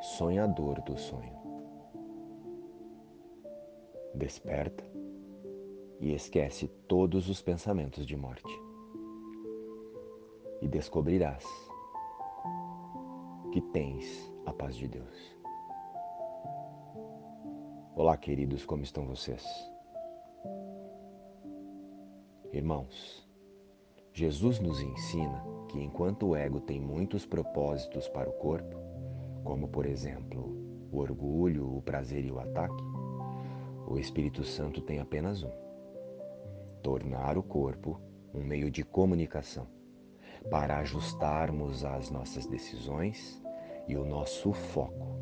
sonhador do sonho. Desperta e esquece todos os pensamentos de morte. E descobrirás que tens a paz de Deus. Olá, queridos, como estão vocês? Irmãos, Jesus nos ensina que enquanto o ego tem muitos propósitos para o corpo, como por exemplo o orgulho, o prazer e o ataque, o Espírito Santo tem apenas um: tornar o corpo um meio de comunicação para ajustarmos as nossas decisões e o nosso foco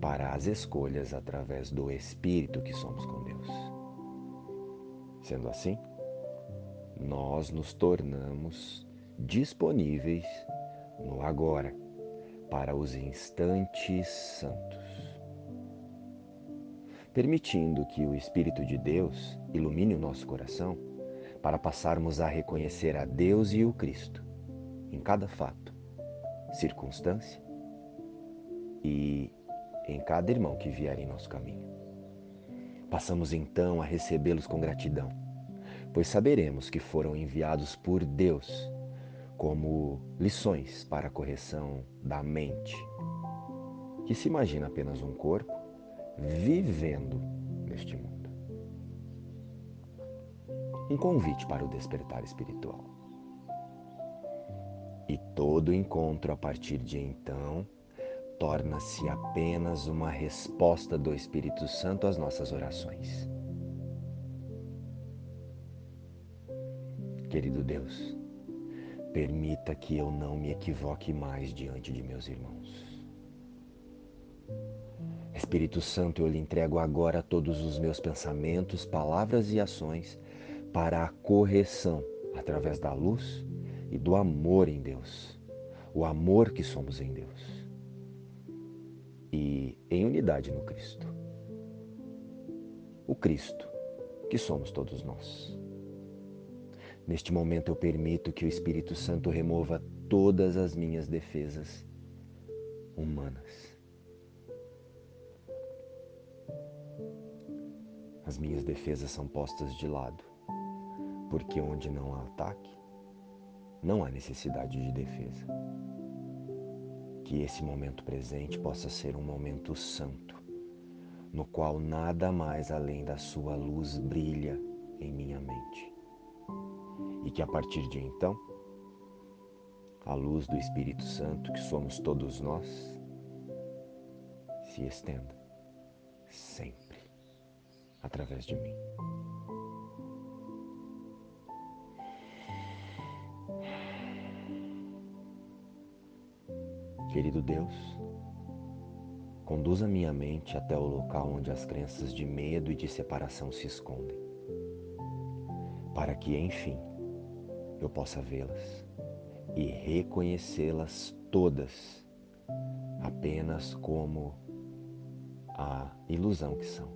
para as escolhas através do Espírito que somos com Deus. Sendo assim, nós nos tornamos disponíveis no agora para os instantes santos, permitindo que o Espírito de Deus ilumine o nosso coração para passarmos a reconhecer a Deus e o Cristo em cada fato, circunstância e em cada irmão que vier em nosso caminho. Passamos então a recebê-los com gratidão, pois saberemos que foram enviados por Deus como lições para a correção da mente, que se imagina apenas um corpo vivendo neste mundo. Um convite para o despertar espiritual. E todo encontro a partir de então torna-se apenas uma resposta do Espírito Santo às nossas orações. Querido Deus, permita que eu não me equivoque mais diante de meus irmãos. Espírito Santo, eu lhe entrego agora todos os meus pensamentos, palavras e ações para a correção através da luz e do amor em Deus, o amor que somos em Deus e em unidade no Cristo. O Cristo, que somos todos nós. Neste momento eu permito que o Espírito Santo remova todas as minhas defesas humanas. As minhas defesas são postas de lado, porque onde não há ataque, não há necessidade de defesa que esse momento presente possa ser um momento santo, no qual nada mais além da Sua luz brilha em minha mente. E que a partir de então, a luz do Espírito Santo, que somos todos nós, se estenda sempre através de mim. Querido Deus, conduza minha mente até o local onde as crenças de medo e de separação se escondem, para que, enfim, eu possa vê-las e reconhecê-las todas apenas como a ilusão que são.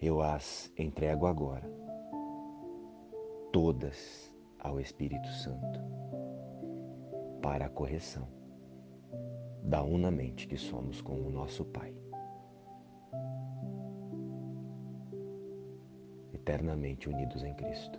Eu as entrego agora, todas ao Espírito Santo para a correção da unamente que somos com o nosso Pai. Eternamente unidos em Cristo.